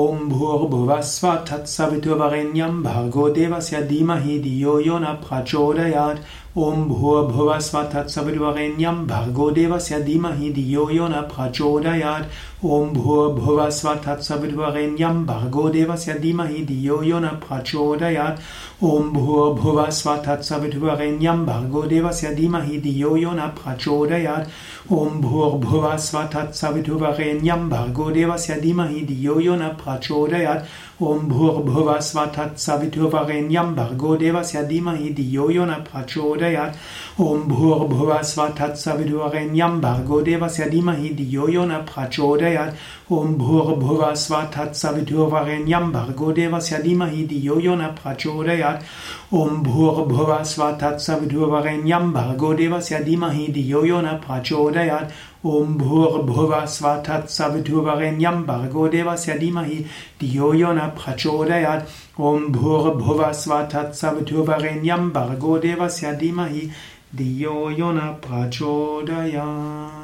ॐ भूर्भुवस्व तत्सवितुर्वरेण्यं भर्गो देवस्य धीमहि धियो यो न प्रचोदयात् ॐ भूर्भुवस्व तत्सवितुर्वरेण्यं भर्गो देवस्य धीमहि धियो यो न प्रचोदयात् ॐ भूर्भुवस्व तत्सवितुर्वरेण्यं भर्गो देवस्य धीमहि धियो यो न प्रचोदयात् ॐ भूर्भुवस्व तत्सवितुर्वरेण्यं भर्गो देवस्य धीमहि धियो यो न प्रचोदयात् ॐ भूर्भुवस्व तत्सवितुर्वरेण्यं भर्गो देवस्य धीमहि धियो यो न प्रचोदयात् ॐ भूर्भुवस्व तत्सवितुर्वरेण्यं भर्गो देवस्य धीमहि धियो यो न प्रचोदयात् ॐ भूर्भुवस्व तत्सवितुर्वरेण्यं भर्गो देवस्य धीमहि धियो यो न प्रचोदयात् ॐ भूर्भुवस्व तत्सवितुर्वरेण्यं भर्गो देवस्य धीमहि धियो यो न प्रचोदयात् ॐ भूर्भुवस्व तत्सवितुर्वरेण्यं भर्गो देवस्य धीमहि धियो यो न प्रचोदयात् ॐ भूर्भुवस्व तत्सवितुर्वरेण्यं भर्गो देवस्य धीमहि धियो यो न प्रचोदयात् ॐ भूर्भुवस्व तत्सवितुर्वरेण्यं भर्गो देवस्य धीमहि धियो यो न प्रचोदयात्